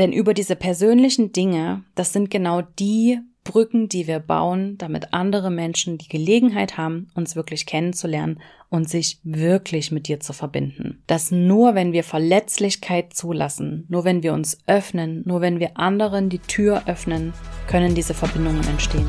Denn über diese persönlichen Dinge, das sind genau die Brücken, die wir bauen, damit andere Menschen die Gelegenheit haben, uns wirklich kennenzulernen und sich wirklich mit dir zu verbinden. Dass nur wenn wir Verletzlichkeit zulassen, nur wenn wir uns öffnen, nur wenn wir anderen die Tür öffnen, können diese Verbindungen entstehen.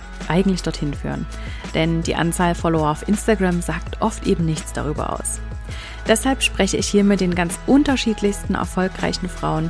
eigentlich dorthin führen. Denn die Anzahl Follower auf Instagram sagt oft eben nichts darüber aus. Deshalb spreche ich hier mit den ganz unterschiedlichsten erfolgreichen Frauen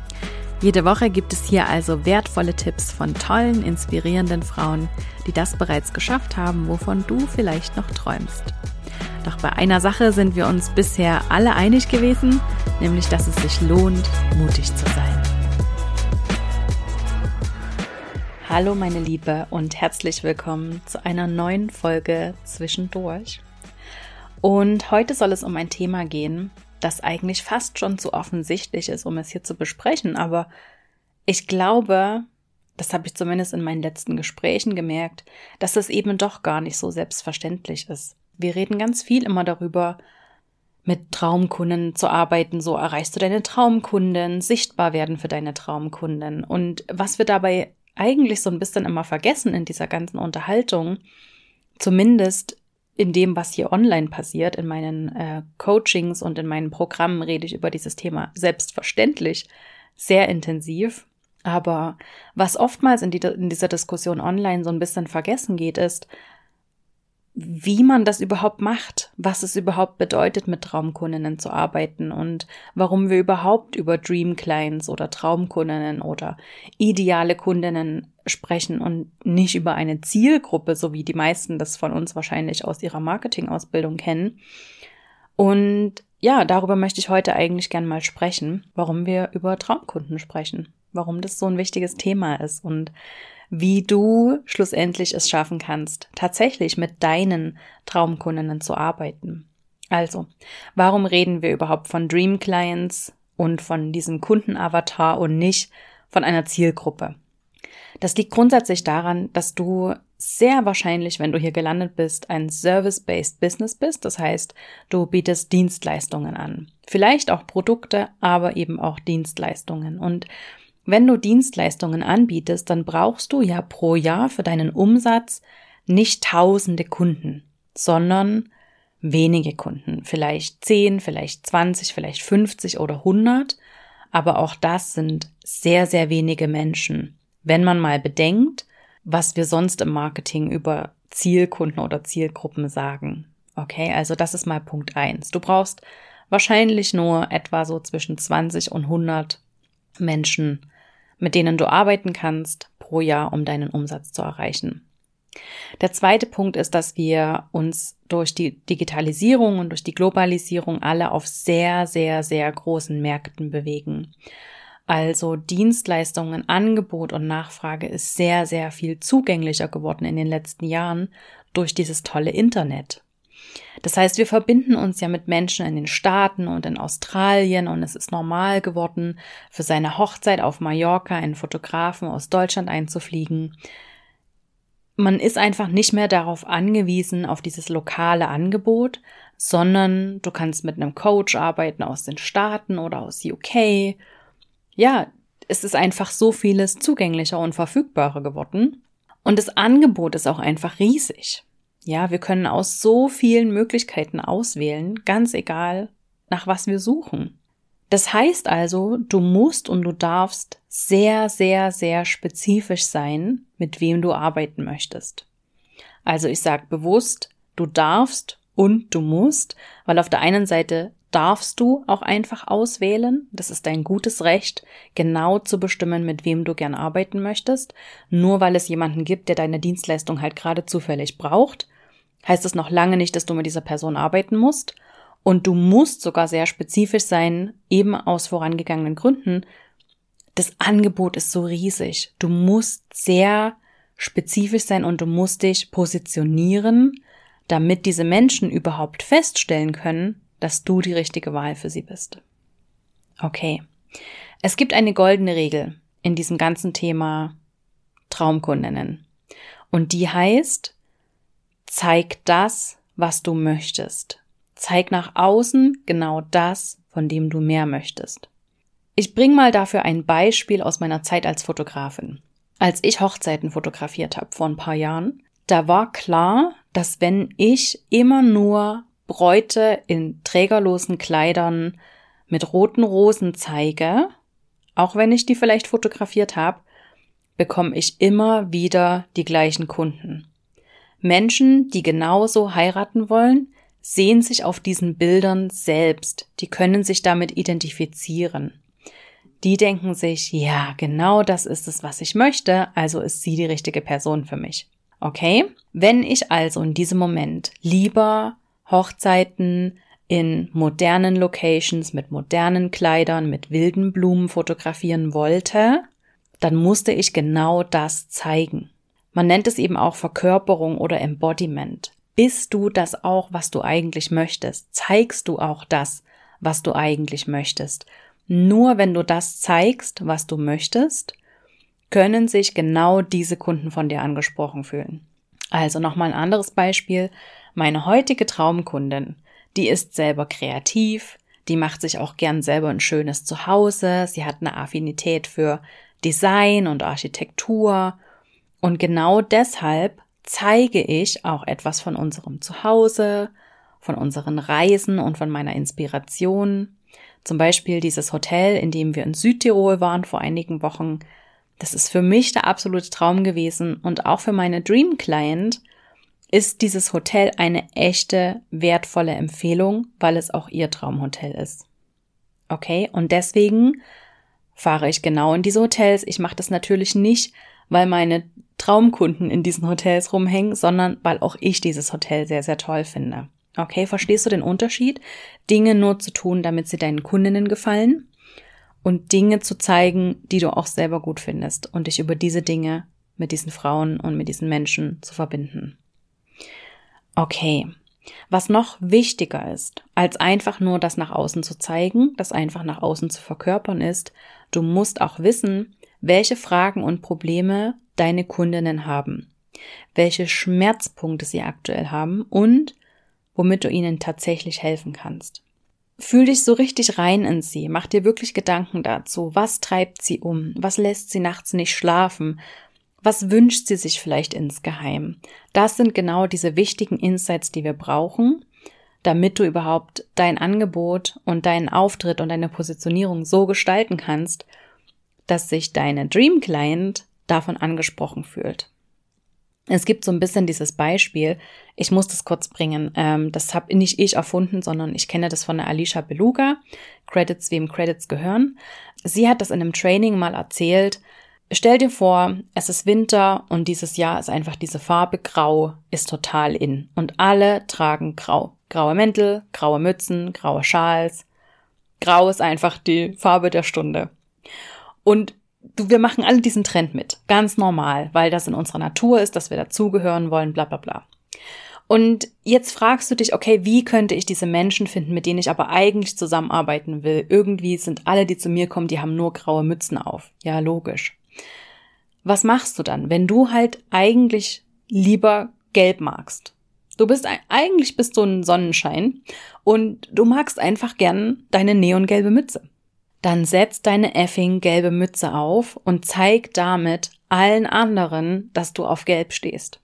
Jede Woche gibt es hier also wertvolle Tipps von tollen, inspirierenden Frauen, die das bereits geschafft haben, wovon du vielleicht noch träumst. Doch bei einer Sache sind wir uns bisher alle einig gewesen, nämlich dass es sich lohnt, mutig zu sein. Hallo meine Liebe und herzlich willkommen zu einer neuen Folge zwischendurch. Und heute soll es um ein Thema gehen, das eigentlich fast schon zu offensichtlich ist, um es hier zu besprechen. Aber ich glaube, das habe ich zumindest in meinen letzten Gesprächen gemerkt, dass es eben doch gar nicht so selbstverständlich ist. Wir reden ganz viel immer darüber, mit Traumkunden zu arbeiten. So erreichst du deine Traumkunden, sichtbar werden für deine Traumkunden. Und was wir dabei eigentlich so ein bisschen immer vergessen in dieser ganzen Unterhaltung, zumindest in dem, was hier online passiert, in meinen äh, Coachings und in meinen Programmen rede ich über dieses Thema selbstverständlich sehr intensiv. Aber was oftmals in, die, in dieser Diskussion online so ein bisschen vergessen geht, ist, wie man das überhaupt macht, was es überhaupt bedeutet, mit Traumkundinnen zu arbeiten und warum wir überhaupt über Dream Clients oder Traumkundinnen oder ideale Kundinnen sprechen und nicht über eine Zielgruppe, so wie die meisten das von uns wahrscheinlich aus ihrer Marketingausbildung kennen. Und ja, darüber möchte ich heute eigentlich gern mal sprechen, warum wir über Traumkunden sprechen, warum das so ein wichtiges Thema ist und wie du schlussendlich es schaffen kannst, tatsächlich mit deinen Traumkundinnen zu arbeiten. Also, warum reden wir überhaupt von Dream Clients und von diesem Kundenavatar und nicht von einer Zielgruppe? Das liegt grundsätzlich daran, dass du sehr wahrscheinlich, wenn du hier gelandet bist, ein Service-Based Business bist. Das heißt, du bietest Dienstleistungen an. Vielleicht auch Produkte, aber eben auch Dienstleistungen. Und wenn du Dienstleistungen anbietest, dann brauchst du ja pro Jahr für deinen Umsatz nicht tausende Kunden, sondern wenige Kunden. Vielleicht 10, vielleicht 20, vielleicht 50 oder 100. Aber auch das sind sehr, sehr wenige Menschen. Wenn man mal bedenkt, was wir sonst im Marketing über Zielkunden oder Zielgruppen sagen. Okay, also das ist mal Punkt eins. Du brauchst wahrscheinlich nur etwa so zwischen 20 und 100 Menschen mit denen du arbeiten kannst pro Jahr, um deinen Umsatz zu erreichen. Der zweite Punkt ist, dass wir uns durch die Digitalisierung und durch die Globalisierung alle auf sehr, sehr, sehr großen Märkten bewegen. Also Dienstleistungen, Angebot und Nachfrage ist sehr, sehr viel zugänglicher geworden in den letzten Jahren durch dieses tolle Internet. Das heißt, wir verbinden uns ja mit Menschen in den Staaten und in Australien und es ist normal geworden, für seine Hochzeit auf Mallorca einen Fotografen aus Deutschland einzufliegen. Man ist einfach nicht mehr darauf angewiesen, auf dieses lokale Angebot, sondern du kannst mit einem Coach arbeiten aus den Staaten oder aus UK. Ja, es ist einfach so vieles zugänglicher und verfügbarer geworden. Und das Angebot ist auch einfach riesig. Ja, wir können aus so vielen Möglichkeiten auswählen, ganz egal, nach was wir suchen. Das heißt also, du musst und du darfst sehr, sehr, sehr spezifisch sein, mit wem du arbeiten möchtest. Also ich sage bewusst, du darfst und du musst, weil auf der einen Seite darfst du auch einfach auswählen. Das ist dein gutes Recht, genau zu bestimmen, mit wem du gern arbeiten möchtest. Nur weil es jemanden gibt, der deine Dienstleistung halt gerade zufällig braucht, heißt es noch lange nicht, dass du mit dieser Person arbeiten musst. Und du musst sogar sehr spezifisch sein, eben aus vorangegangenen Gründen. Das Angebot ist so riesig. Du musst sehr spezifisch sein und du musst dich positionieren, damit diese Menschen überhaupt feststellen können, dass du die richtige Wahl für sie bist. Okay. Es gibt eine goldene Regel in diesem ganzen Thema Traumkundinnen. Und die heißt, zeig das, was du möchtest. Zeig nach außen genau das, von dem du mehr möchtest. Ich bringe mal dafür ein Beispiel aus meiner Zeit als Fotografin. Als ich Hochzeiten fotografiert habe vor ein paar Jahren, da war klar, dass wenn ich immer nur Bräute in trägerlosen Kleidern mit roten Rosen zeige, auch wenn ich die vielleicht fotografiert habe, bekomme ich immer wieder die gleichen Kunden. Menschen, die genauso heiraten wollen, sehen sich auf diesen Bildern selbst, die können sich damit identifizieren. Die denken sich, ja, genau das ist es, was ich möchte, also ist sie die richtige Person für mich. Okay? Wenn ich also in diesem Moment lieber Hochzeiten in modernen Locations mit modernen Kleidern, mit wilden Blumen fotografieren wollte, dann musste ich genau das zeigen. Man nennt es eben auch Verkörperung oder Embodiment. Bist du das auch, was du eigentlich möchtest? Zeigst du auch das, was du eigentlich möchtest? Nur wenn du das zeigst, was du möchtest, können sich genau diese Kunden von dir angesprochen fühlen. Also nochmal ein anderes Beispiel. Meine heutige Traumkundin, die ist selber kreativ, die macht sich auch gern selber ein schönes Zuhause, sie hat eine Affinität für Design und Architektur und genau deshalb zeige ich auch etwas von unserem Zuhause, von unseren Reisen und von meiner Inspiration. Zum Beispiel dieses Hotel, in dem wir in Südtirol waren vor einigen Wochen. Das ist für mich der absolute Traum gewesen und auch für meine Dream Client ist dieses Hotel eine echte, wertvolle Empfehlung, weil es auch ihr Traumhotel ist. Okay, und deswegen fahre ich genau in diese Hotels. Ich mache das natürlich nicht, weil meine Traumkunden in diesen Hotels rumhängen, sondern weil auch ich dieses Hotel sehr, sehr toll finde. Okay, verstehst du den Unterschied? Dinge nur zu tun, damit sie deinen Kundinnen gefallen und Dinge zu zeigen, die du auch selber gut findest und dich über diese Dinge mit diesen Frauen und mit diesen Menschen zu verbinden. Okay. Was noch wichtiger ist, als einfach nur das nach außen zu zeigen, das einfach nach außen zu verkörpern ist, du musst auch wissen, welche Fragen und Probleme deine Kundinnen haben, welche Schmerzpunkte sie aktuell haben und womit du ihnen tatsächlich helfen kannst. Fühl dich so richtig rein in sie, mach dir wirklich Gedanken dazu, was treibt sie um, was lässt sie nachts nicht schlafen, was wünscht sie sich vielleicht insgeheim? Das sind genau diese wichtigen Insights, die wir brauchen, damit du überhaupt dein Angebot und deinen Auftritt und deine Positionierung so gestalten kannst, dass sich deine Dream Client davon angesprochen fühlt. Es gibt so ein bisschen dieses Beispiel, ich muss das kurz bringen, ähm, das habe nicht ich erfunden, sondern ich kenne das von der Alicia Beluga, Credits wem Credits gehören. Sie hat das in einem Training mal erzählt, Stell dir vor, es ist Winter und dieses Jahr ist einfach diese Farbe Grau ist total in und alle tragen Grau. Graue Mäntel, graue Mützen, graue Schals. Grau ist einfach die Farbe der Stunde. Und du, wir machen alle diesen Trend mit. Ganz normal, weil das in unserer Natur ist, dass wir dazugehören wollen, bla bla bla. Und jetzt fragst du dich, okay, wie könnte ich diese Menschen finden, mit denen ich aber eigentlich zusammenarbeiten will? Irgendwie sind alle, die zu mir kommen, die haben nur graue Mützen auf. Ja, logisch was machst du dann, wenn du halt eigentlich lieber gelb magst? Du bist eigentlich bist du ein Sonnenschein und du magst einfach gern deine neongelbe Mütze. Dann setz deine effing gelbe Mütze auf und zeig damit allen anderen, dass du auf gelb stehst.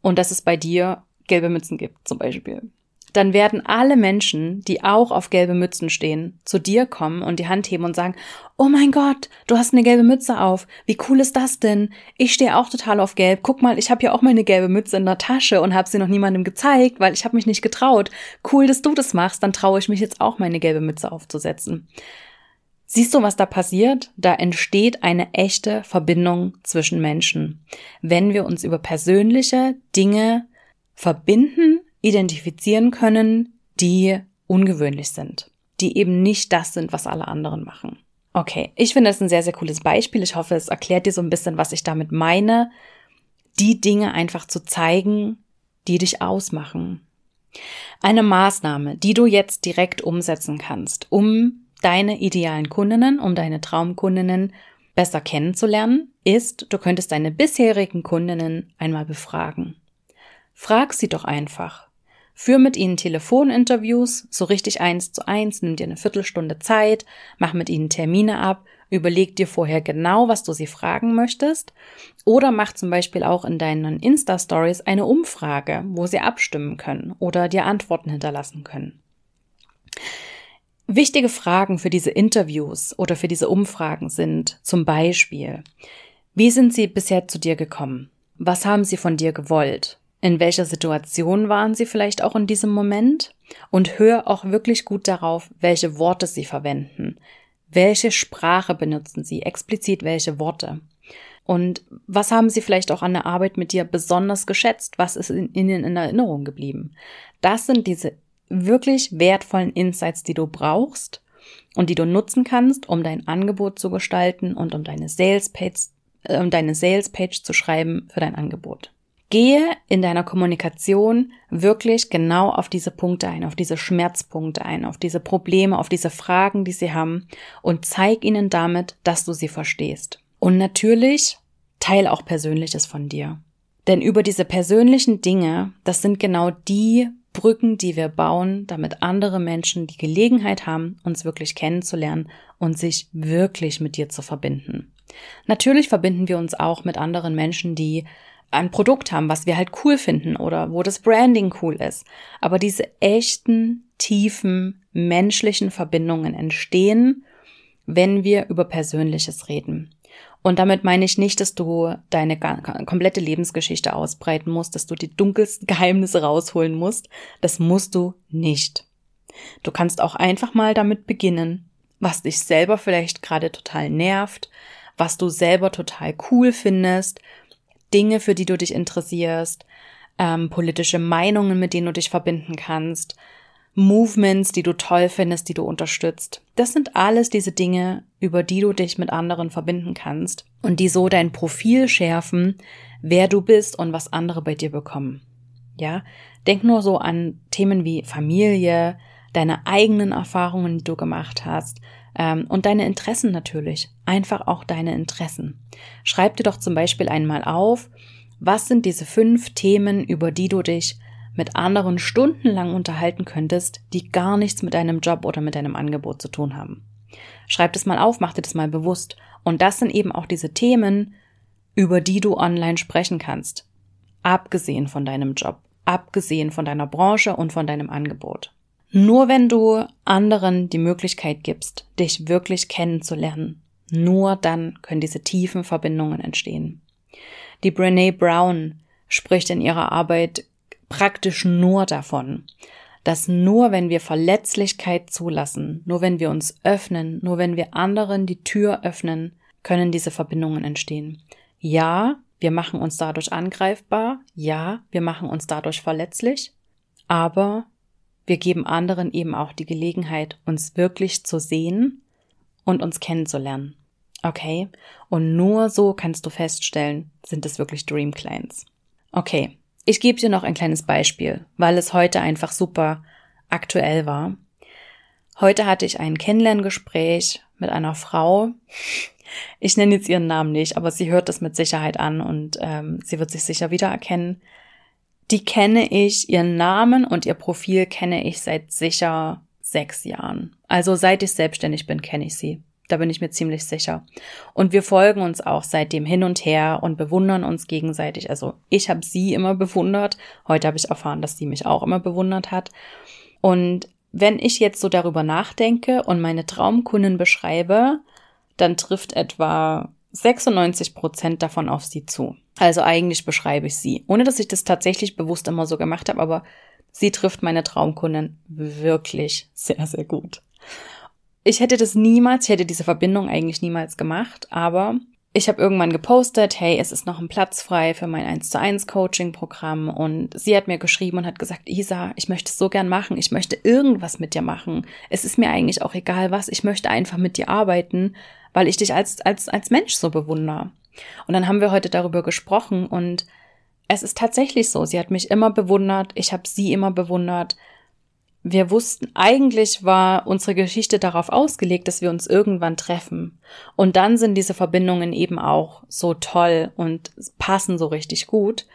Und dass es bei dir gelbe Mützen gibt, zum Beispiel. dann werden alle Menschen, die auch auf gelbe Mützen stehen, zu dir kommen und die Hand heben und sagen, oh mein Gott, du hast eine gelbe Mütze auf. Wie cool ist das denn? Ich stehe auch total auf gelb. Guck mal, ich habe ja auch meine gelbe Mütze in der Tasche und habe sie noch niemandem gezeigt, weil ich habe mich nicht getraut. Cool, dass du das machst, dann traue ich mich jetzt auch meine gelbe Mütze aufzusetzen. Siehst du, was da passiert? Da entsteht eine echte Verbindung zwischen Menschen. Wenn wir uns über persönliche Dinge verbinden, identifizieren können, die ungewöhnlich sind, die eben nicht das sind, was alle anderen machen. Okay, ich finde das ein sehr, sehr cooles Beispiel. Ich hoffe, es erklärt dir so ein bisschen, was ich damit meine, die Dinge einfach zu zeigen, die dich ausmachen. Eine Maßnahme, die du jetzt direkt umsetzen kannst, um deine idealen Kundinnen, um deine Traumkundinnen besser kennenzulernen, ist, du könntest deine bisherigen Kundinnen einmal befragen. Frag sie doch einfach. Führ mit ihnen Telefoninterviews, so richtig eins zu eins, nimm dir eine Viertelstunde Zeit, mach mit ihnen Termine ab, überleg dir vorher genau, was du sie fragen möchtest, oder mach zum Beispiel auch in deinen Insta-Stories eine Umfrage, wo sie abstimmen können oder dir Antworten hinterlassen können. Wichtige Fragen für diese Interviews oder für diese Umfragen sind zum Beispiel, wie sind sie bisher zu dir gekommen? Was haben sie von dir gewollt? In welcher Situation waren sie vielleicht auch in diesem Moment? Und hör auch wirklich gut darauf, welche Worte sie verwenden. Welche Sprache benutzen sie? Explizit welche Worte? Und was haben sie vielleicht auch an der Arbeit mit dir besonders geschätzt? Was ist ihnen in Erinnerung geblieben? Das sind diese wirklich wertvollen Insights, die du brauchst und die du nutzen kannst, um dein Angebot zu gestalten und um deine Sales Page, äh, um deine Sales Page zu schreiben für dein Angebot. Gehe in deiner Kommunikation wirklich genau auf diese Punkte ein, auf diese Schmerzpunkte ein, auf diese Probleme, auf diese Fragen, die sie haben und zeig ihnen damit, dass du sie verstehst. Und natürlich teil auch Persönliches von dir. Denn über diese persönlichen Dinge, das sind genau die Brücken, die wir bauen, damit andere Menschen die Gelegenheit haben, uns wirklich kennenzulernen und sich wirklich mit dir zu verbinden. Natürlich verbinden wir uns auch mit anderen Menschen, die ein Produkt haben, was wir halt cool finden oder wo das Branding cool ist. Aber diese echten, tiefen, menschlichen Verbindungen entstehen, wenn wir über Persönliches reden. Und damit meine ich nicht, dass du deine komplette Lebensgeschichte ausbreiten musst, dass du die dunkelsten Geheimnisse rausholen musst. Das musst du nicht. Du kannst auch einfach mal damit beginnen, was dich selber vielleicht gerade total nervt, was du selber total cool findest, Dinge, für die du dich interessierst, ähm, politische Meinungen, mit denen du dich verbinden kannst, Movements, die du toll findest, die du unterstützt. Das sind alles diese Dinge, über die du dich mit anderen verbinden kannst und die so dein Profil schärfen, wer du bist und was andere bei dir bekommen. Ja, denk nur so an Themen wie Familie, deine eigenen Erfahrungen, die du gemacht hast, ähm, und deine Interessen natürlich. Einfach auch deine Interessen. Schreib dir doch zum Beispiel einmal auf, was sind diese fünf Themen, über die du dich mit anderen stundenlang unterhalten könntest, die gar nichts mit deinem Job oder mit deinem Angebot zu tun haben. Schreib das mal auf, mach dir das mal bewusst. Und das sind eben auch diese Themen, über die du online sprechen kannst. Abgesehen von deinem Job, abgesehen von deiner Branche und von deinem Angebot. Nur wenn du anderen die Möglichkeit gibst, dich wirklich kennenzulernen, nur dann können diese tiefen Verbindungen entstehen. Die Brene Brown spricht in ihrer Arbeit praktisch nur davon, dass nur wenn wir Verletzlichkeit zulassen, nur wenn wir uns öffnen, nur wenn wir anderen die Tür öffnen, können diese Verbindungen entstehen. Ja, wir machen uns dadurch angreifbar, ja, wir machen uns dadurch verletzlich, aber wir geben anderen eben auch die Gelegenheit, uns wirklich zu sehen und uns kennenzulernen. Okay? Und nur so kannst du feststellen, sind es wirklich Dream Clients. Okay. Ich gebe dir noch ein kleines Beispiel, weil es heute einfach super aktuell war. Heute hatte ich ein Kennenlerngespräch mit einer Frau. Ich nenne jetzt ihren Namen nicht, aber sie hört das mit Sicherheit an und ähm, sie wird sich sicher wiedererkennen die kenne ich, ihren Namen und ihr Profil kenne ich seit sicher sechs Jahren. Also seit ich selbstständig bin, kenne ich sie. Da bin ich mir ziemlich sicher. Und wir folgen uns auch seitdem hin und her und bewundern uns gegenseitig. Also ich habe sie immer bewundert. Heute habe ich erfahren, dass sie mich auch immer bewundert hat. Und wenn ich jetzt so darüber nachdenke und meine Traumkunden beschreibe, dann trifft etwa 96 Prozent davon auf sie zu. Also eigentlich beschreibe ich sie, ohne dass ich das tatsächlich bewusst immer so gemacht habe, aber sie trifft meine Traumkunden wirklich sehr, sehr gut. Ich hätte das niemals, ich hätte diese Verbindung eigentlich niemals gemacht, aber ich habe irgendwann gepostet, hey, es ist noch ein Platz frei für mein 1 zu 1 Coaching Programm und sie hat mir geschrieben und hat gesagt, Isa, ich möchte es so gern machen, ich möchte irgendwas mit dir machen. Es ist mir eigentlich auch egal was, ich möchte einfach mit dir arbeiten, weil ich dich als als als Mensch so bewundere. Und dann haben wir heute darüber gesprochen und es ist tatsächlich so, sie hat mich immer bewundert, ich habe sie immer bewundert wir wussten, eigentlich war unsere Geschichte darauf ausgelegt, dass wir uns irgendwann treffen. Und dann sind diese Verbindungen eben auch so toll und passen so richtig gut.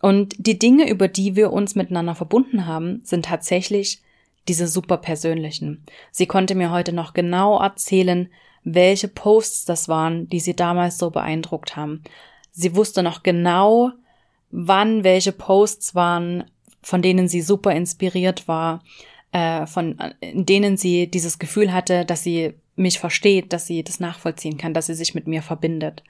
Und die Dinge, über die wir uns miteinander verbunden haben, sind tatsächlich diese super persönlichen. Sie konnte mir heute noch genau erzählen, welche Posts das waren, die sie damals so beeindruckt haben. Sie wusste noch genau, wann welche Posts waren, von denen sie super inspiriert war äh, von in denen sie dieses Gefühl hatte, dass sie mich versteht, dass sie das nachvollziehen kann, dass sie sich mit mir verbindet.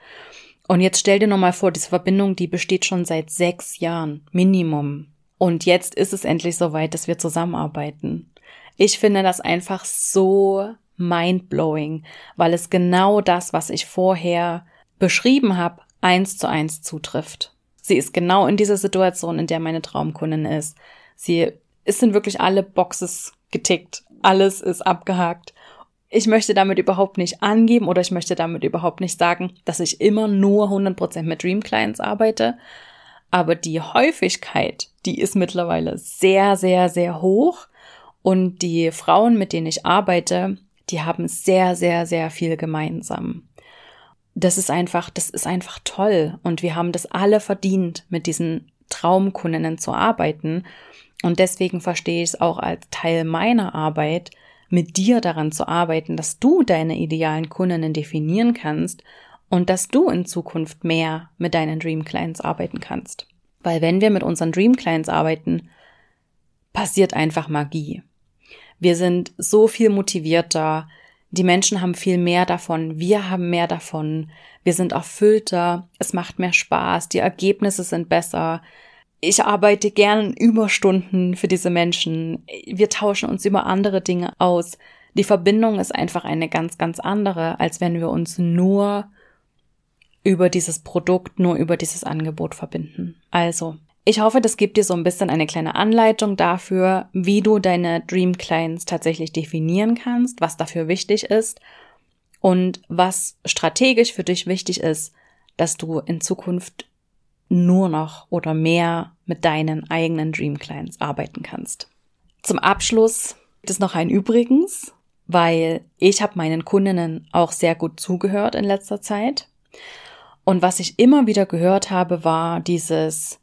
Und jetzt stell dir nochmal vor, diese Verbindung, die besteht schon seit sechs Jahren, Minimum. Und jetzt ist es endlich soweit, dass wir zusammenarbeiten. Ich finde das einfach so mindblowing, weil es genau das, was ich vorher beschrieben habe, eins zu eins zutrifft. Sie ist genau in dieser Situation, in der meine Traumkundin ist. Sie es sind wirklich alle Boxes getickt. Alles ist abgehakt. Ich möchte damit überhaupt nicht angeben oder ich möchte damit überhaupt nicht sagen, dass ich immer nur 100% mit Dream Clients arbeite. Aber die Häufigkeit, die ist mittlerweile sehr, sehr, sehr hoch. Und die Frauen, mit denen ich arbeite, die haben sehr, sehr, sehr viel gemeinsam. Das ist einfach, das ist einfach toll. Und wir haben das alle verdient, mit diesen Traumkundinnen zu arbeiten. Und deswegen verstehe ich es auch als Teil meiner Arbeit, mit dir daran zu arbeiten, dass du deine idealen Kundinnen definieren kannst und dass du in Zukunft mehr mit deinen Dream Clients arbeiten kannst. Weil wenn wir mit unseren Dream Clients arbeiten, passiert einfach Magie. Wir sind so viel motivierter, die Menschen haben viel mehr davon, wir haben mehr davon, wir sind erfüllter, es macht mehr Spaß, die Ergebnisse sind besser, ich arbeite gern Überstunden für diese Menschen. Wir tauschen uns über andere Dinge aus. Die Verbindung ist einfach eine ganz, ganz andere, als wenn wir uns nur über dieses Produkt, nur über dieses Angebot verbinden. Also, ich hoffe, das gibt dir so ein bisschen eine kleine Anleitung dafür, wie du deine Dream Clients tatsächlich definieren kannst, was dafür wichtig ist und was strategisch für dich wichtig ist, dass du in Zukunft nur noch oder mehr mit deinen eigenen Dream Clients arbeiten kannst. Zum Abschluss gibt es noch ein Übrigens, weil ich habe meinen Kundinnen auch sehr gut zugehört in letzter Zeit. Und was ich immer wieder gehört habe, war dieses,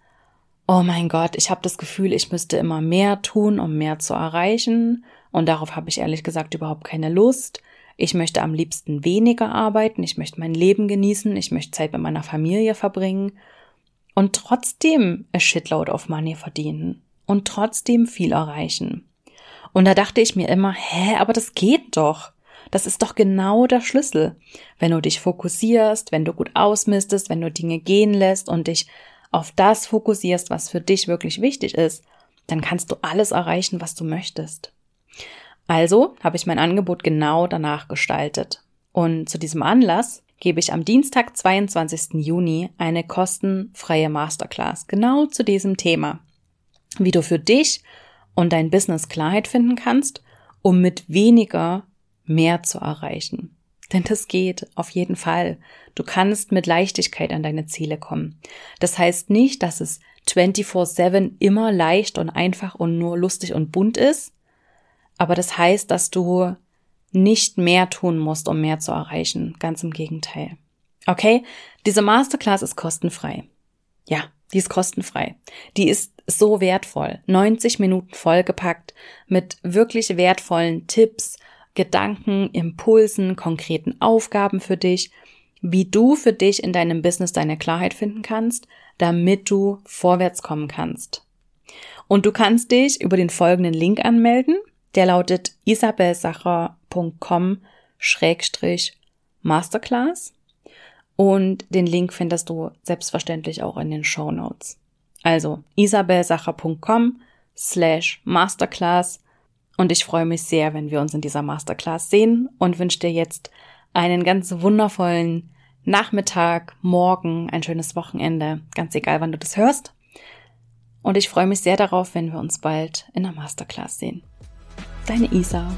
oh mein Gott, ich habe das Gefühl, ich müsste immer mehr tun, um mehr zu erreichen. Und darauf habe ich ehrlich gesagt überhaupt keine Lust. Ich möchte am liebsten weniger arbeiten, ich möchte mein Leben genießen, ich möchte Zeit mit meiner Familie verbringen und trotzdem a shitload of money verdienen und trotzdem viel erreichen. Und da dachte ich mir immer, hä, aber das geht doch. Das ist doch genau der Schlüssel. Wenn du dich fokussierst, wenn du gut ausmistest, wenn du Dinge gehen lässt und dich auf das fokussierst, was für dich wirklich wichtig ist, dann kannst du alles erreichen, was du möchtest. Also habe ich mein Angebot genau danach gestaltet. Und zu diesem Anlass gebe ich am Dienstag, 22. Juni, eine kostenfreie Masterclass genau zu diesem Thema. Wie du für dich und dein Business Klarheit finden kannst, um mit weniger mehr zu erreichen. Denn das geht auf jeden Fall. Du kannst mit Leichtigkeit an deine Ziele kommen. Das heißt nicht, dass es 24-7 immer leicht und einfach und nur lustig und bunt ist, aber das heißt, dass du nicht mehr tun musst, um mehr zu erreichen. Ganz im Gegenteil. Okay? Diese Masterclass ist kostenfrei. Ja, die ist kostenfrei. Die ist so wertvoll. 90 Minuten vollgepackt mit wirklich wertvollen Tipps, Gedanken, Impulsen, konkreten Aufgaben für dich, wie du für dich in deinem Business deine Klarheit finden kannst, damit du vorwärts kommen kannst. Und du kannst dich über den folgenden Link anmelden. Der lautet isabelsacher.com Masterclass. Und den Link findest du selbstverständlich auch in den Show Notes. Also isabelsacher.com slash Masterclass. Und ich freue mich sehr, wenn wir uns in dieser Masterclass sehen und wünsche dir jetzt einen ganz wundervollen Nachmittag, Morgen, ein schönes Wochenende, ganz egal, wann du das hörst. Und ich freue mich sehr darauf, wenn wir uns bald in der Masterclass sehen. Deine Isa.